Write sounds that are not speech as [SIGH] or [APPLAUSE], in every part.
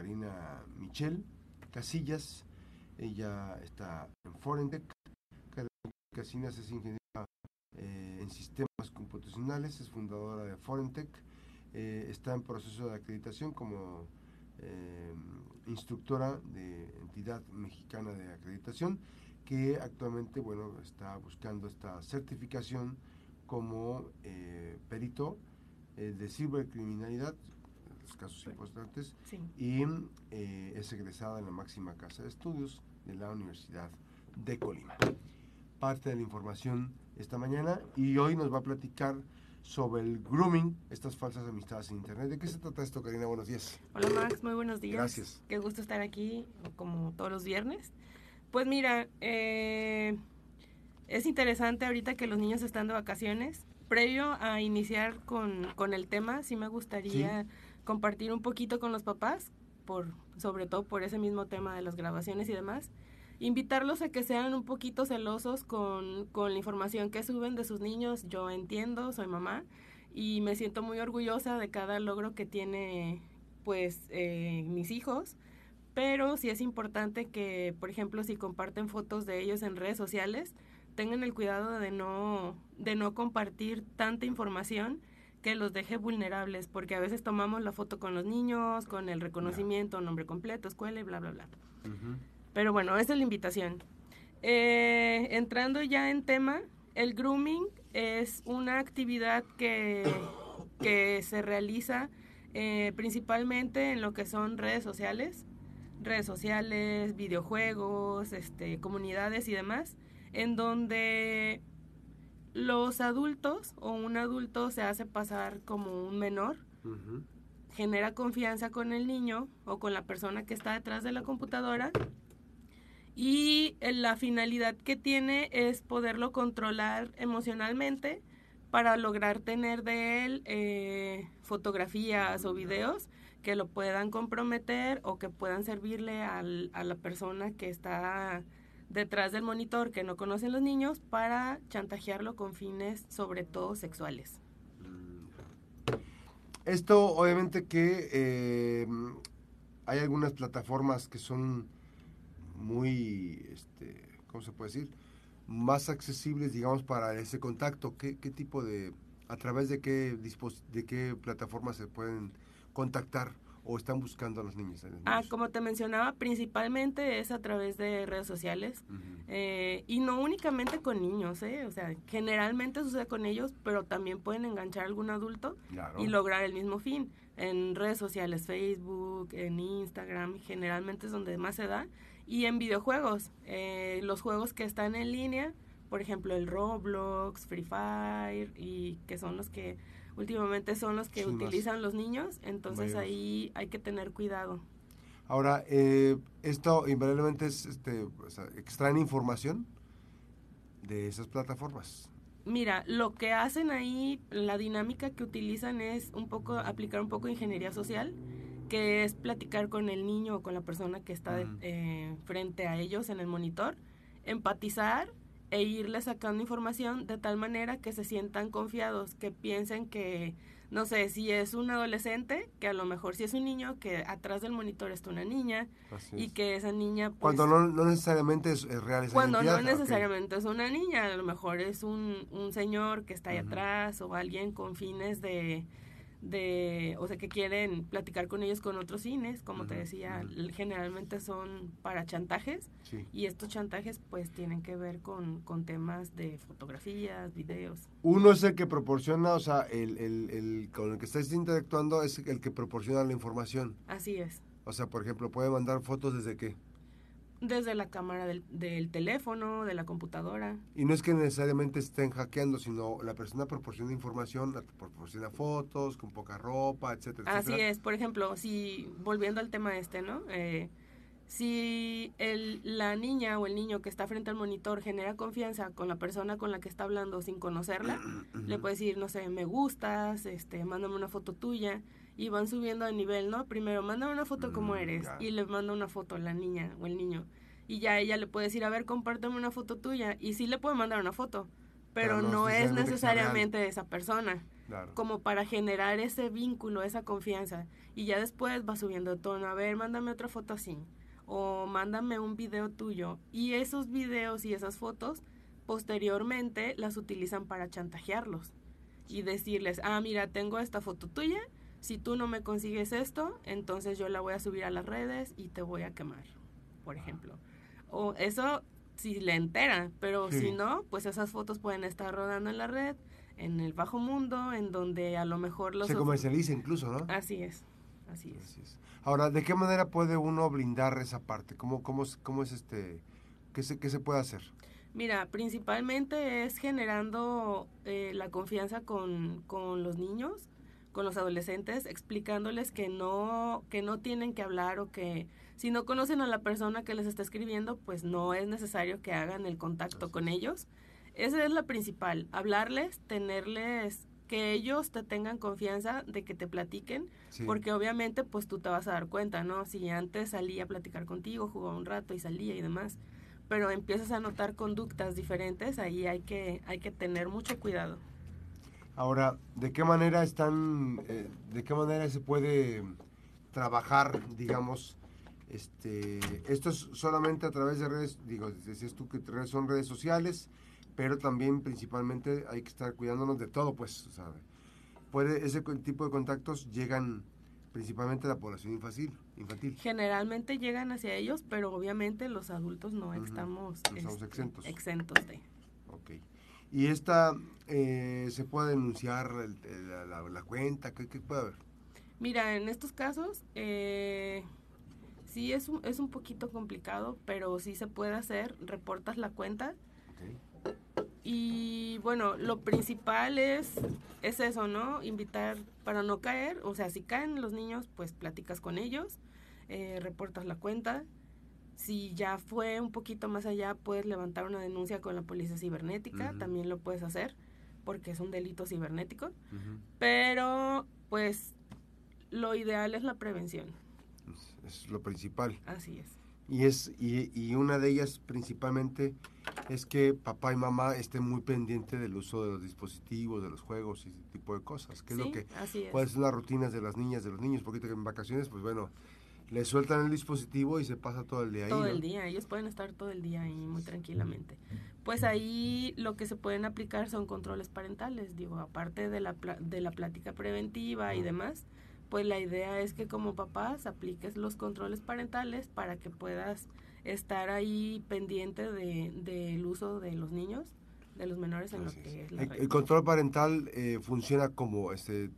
Karina Michel Casillas. Ella está en Forentec. Karina Casillas es ingeniera eh, en sistemas computacionales, es fundadora de Forentec. Eh, está en proceso de acreditación como eh, instructora de entidad mexicana de acreditación que actualmente bueno está buscando esta certificación como perito de cibercriminalidad los casos importantes y es egresada en la máxima casa de estudios de la Universidad de Colima. Parte de la información esta mañana y hoy nos va a platicar sobre el grooming, estas falsas amistades en Internet. ¿De qué se trata esto, Karina? Buenos días. Hola, Max. Muy buenos días. Gracias. Qué gusto estar aquí, como todos los viernes. Pues mira, eh, es interesante ahorita que los niños están de vacaciones. Previo a iniciar con, con el tema, sí me gustaría compartir un poquito con los papás, por, sobre todo por ese mismo tema de las grabaciones y demás invitarlos a que sean un poquito celosos con, con la información que suben de sus niños. Yo entiendo, soy mamá y me siento muy orgullosa de cada logro que tiene pues eh, mis hijos pero sí es importante que por ejemplo si comparten fotos de ellos en redes sociales tengan el cuidado de no de no compartir tanta información que los deje vulnerables porque a veces tomamos la foto con los niños con el reconocimiento nombre completo escuela y bla bla bla. Pero bueno, esa es la invitación. Eh, entrando ya en tema, el grooming es una actividad que, que se realiza eh, principalmente en lo que son redes sociales, redes sociales, videojuegos, este, comunidades y demás, en donde los adultos o un adulto se hace pasar como un menor, genera confianza con el niño o con la persona que está detrás de la computadora y eh, la finalidad que tiene es poderlo controlar emocionalmente para lograr tener de él eh, fotografías o videos que lo puedan comprometer o que puedan servirle al, a la persona que está detrás del monitor que no conocen los niños para chantajearlo con fines sobre todo sexuales. Esto obviamente que eh, hay algunas plataformas que son muy, este, ¿cómo se puede decir? Más accesibles, digamos, para ese contacto. ¿Qué, qué tipo de, a través de qué, de qué plataformas se pueden contactar o están buscando a los niños? Ah, como te mencionaba, principalmente es a través de redes sociales eh, y no únicamente con niños, ¿eh? O sea, generalmente sucede con ellos, pero también pueden enganchar a algún adulto y lograr el mismo fin. En redes sociales, Facebook, en Instagram, generalmente es donde más se da y en videojuegos, eh, los juegos que están en línea, por ejemplo el Roblox, Free Fire, y que son los que últimamente son los que utilizan los niños, entonces ahí hay que tener cuidado. Ahora, eh, esto invariablemente es, este, extraen información de esas plataformas. Mira, lo que hacen ahí, la dinámica que utilizan es un poco, aplicar un poco ingeniería social que es platicar con el niño o con la persona que está eh, frente a ellos en el monitor, empatizar e irle sacando información de tal manera que se sientan confiados, que piensen que, no sé, si es un adolescente, que a lo mejor si es un niño, que atrás del monitor está una niña y que esa niña... Pues, cuando no, necesariamente es, real esa Cuando no necesariamente es una niña, a lo mejor es un, un señor que está ahí atrás o alguien con fines de de, o sea, que quieren platicar con ellos con otros cines, como te decía, generalmente son para chantajes y estos chantajes pues tienen que ver con, con, temas de fotografías, videos. Uno es el que proporciona, o sea, el, el, el, con el que estás interactuando es el que proporciona la información. Así es. O sea, por ejemplo, puede mandar fotos desde qué? Desde la cámara del, del, teléfono, de la computadora. Y no es que necesariamente estén hackeando, sino la persona proporciona información, proporciona fotos con poca ropa, etcétera. Así es, por ejemplo, si volviendo al tema este, ¿no? Eh, si el, la niña o el niño que está frente al monitor genera confianza con la persona con la que está hablando sin conocerla, [CLEARS THROAT] le puede decir, no sé, me gustas, este, mándame una foto tuya y van subiendo de nivel, ¿no? Primero, manda una foto como mm, eres y le manda una foto a la niña o el niño. Y ya ella le puede decir, a ver, compárteme una foto tuya. Y sí le puede mandar una foto, pero, no, es necesariamente esa persona. como para generar ese vínculo, esa confianza. Y ya después va subiendo tono, a ver, mándame otra foto así, o mándame un video tuyo. Y esos videos y esas fotos posteriormente las utilizan para chantajearlos y decirles, ah, mira, tengo esta foto tuya, si tú no me consigues esto, entonces yo la voy a subir a las redes y te voy a quemar, por ejemplo. O eso si le entera, pero si no, pues esas fotos pueden estar rodando en la red, en el bajo mundo, en donde a lo mejor los... Se comercializa incluso, ¿no? Así es, así es. Ahora, ¿de qué manera puede uno blindar esa parte? ¿Cómo, cómo, cómo es este... ¿Qué se, qué se puede hacer? Mira, principalmente es generando eh, la confianza con, con, los niños, con los adolescentes, explicándoles que no, que no tienen que hablar o que si no conocen a la persona que les está escribiendo, pues no es necesario que hagan el contacto con ellos. Esa es la principal, hablarles, tenerles, que ellos te tengan confianza de que te platiquen, porque obviamente pues tú te vas a dar cuenta, ¿no? Si antes salía a platicar contigo, jugaba un rato y salía y demás pero empiezas a notar conductas diferentes, ahí hay que, hay que tener mucho cuidado. Ahora, ¿de qué manera están, eh, de qué manera se puede trabajar, digamos, este, esto es solamente a través de redes, digo, decías tú que son redes sociales, pero también principalmente hay que estar cuidándonos de todo, pues, sea, puede, ese tipo de contactos llegan principalmente la población infantil. infantil. Generalmente llegan hacia ellos, pero obviamente los adultos no estamos, este, exentos. exentos de. Ok. ¿Y esta eh, se puede denunciar la, cuenta? ¿Qué, puede haber? Mira, en estos casos eh, sí es un, es un poquito complicado, pero sí se puede hacer. Reportas la cuenta. Y bueno, lo principal es, es eso, ¿no? Invitar para no caer, o sea, si caen los niños, pues platicas con ellos, eh, reportas la cuenta. Si ya fue un poquito más allá, puedes levantar una denuncia con la policía cibernética, también lo puedes hacer, porque es un delito cibernético. Pero, pues, lo ideal es la prevención. es lo principal. Así es. Y, es, y, y, una de ellas principalmente es que papá y mamá estén muy pendientes del uso de los dispositivos, de los juegos y ese tipo de cosas. ¿Qué es lo que, ¿Cuáles son las rutinas de las niñas, de los niños? Porque en vacaciones, pues bueno, le sueltan el dispositivo y se pasa todo el día ahí. Todo el día, ellos pueden estar todo el día ahí muy tranquilamente. Pues ahí lo que se pueden aplicar son controles parentales, digo, aparte de la, de la plática preventiva y demás pues la idea es que como papás apliques los controles parentales para que puedas estar ahí pendiente del de, uso de los niños, de los menores en lo que es la el, control parental eh, funciona como este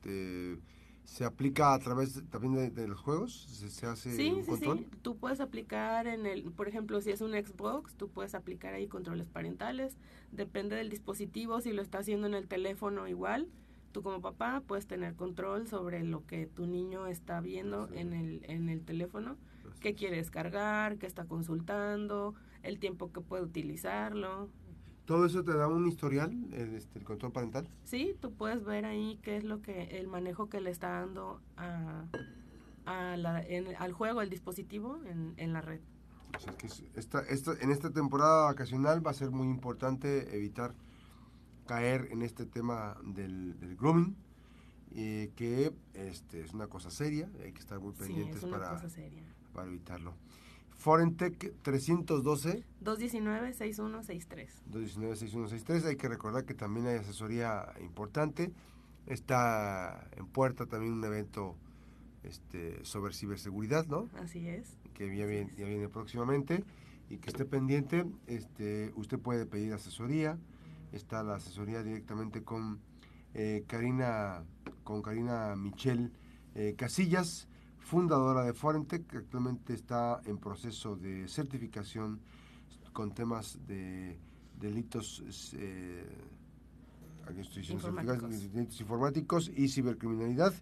se aplica a través también de, los juegos se, hace sí, sí, sí. Tú puedes aplicar en el por ejemplo si es un Xbox tú puedes aplicar ahí controles parentales. Depende del dispositivo si lo está haciendo en el teléfono igual. Tú como papá puedes tener control sobre lo que tu niño está viendo en, el, en el teléfono, qué quiere descargar, qué está consultando, el tiempo que puede utilizarlo. ¿Todo eso te da un historial, el, este, el control parental? Sí, tú puedes ver ahí qué es lo que, el manejo que le está dando a, a la, al juego, el dispositivo en, en la red. O sea, que esta, esta, en esta temporada vacacional va a ser muy importante evitar caer en este tema del, grooming, eh, que este, es una cosa seria, hay que estar muy pendientes para, para evitarlo. Forentec 312 219-6163. 219-6163. Hay que recordar que también hay asesoría importante. Está en puerta también un evento este, sobre ciberseguridad, ¿no? Así es. Que ya, viene, ya viene próximamente y que esté pendiente. Este, usted puede pedir asesoría está la asesoría directamente con eh, Karina con Karina Michel eh, Casillas, fundadora de Forentec, que actualmente está en proceso de certificación con temas de delitos, eh, informáticos. informáticos y cibercriminalidad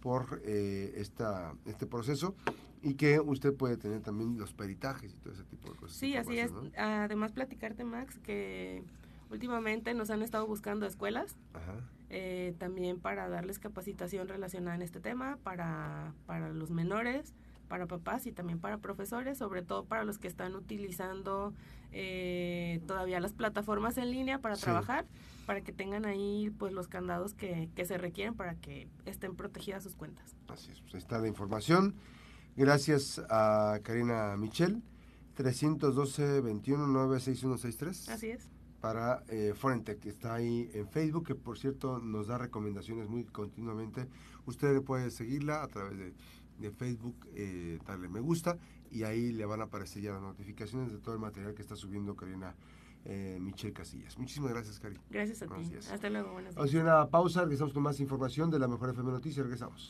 por esta, este proceso y que usted puede tener también los peritajes y todo ese tipo de cosas. Sí, así es. Además, platicarte, Max, que Últimamente nos han estado buscando escuelas eh, también para darles capacitación relacionada en este tema, para, para los menores, para papás y también para profesores, sobre todo para los que están utilizando eh, todavía las plataformas en línea para trabajar, para que tengan ahí pues los candados que, que se requieren para que estén protegidas sus cuentas. Así es, pues está la información. Gracias a Karina Michel, 312-21-96163. Así es. Para eh, Forentech, que está ahí en Facebook, que por cierto nos da recomendaciones muy continuamente. Usted puede seguirla a través de, de Facebook, eh, darle me gusta y ahí le van a aparecer ya las notificaciones de todo el material que está subiendo Karina eh, Michelle Casillas. Muchísimas gracias, Karina. Gracias a ti. Hasta luego. Buenas Vamos a una pausa, regresamos con más información de la Mejor FM Noticias. Regresamos.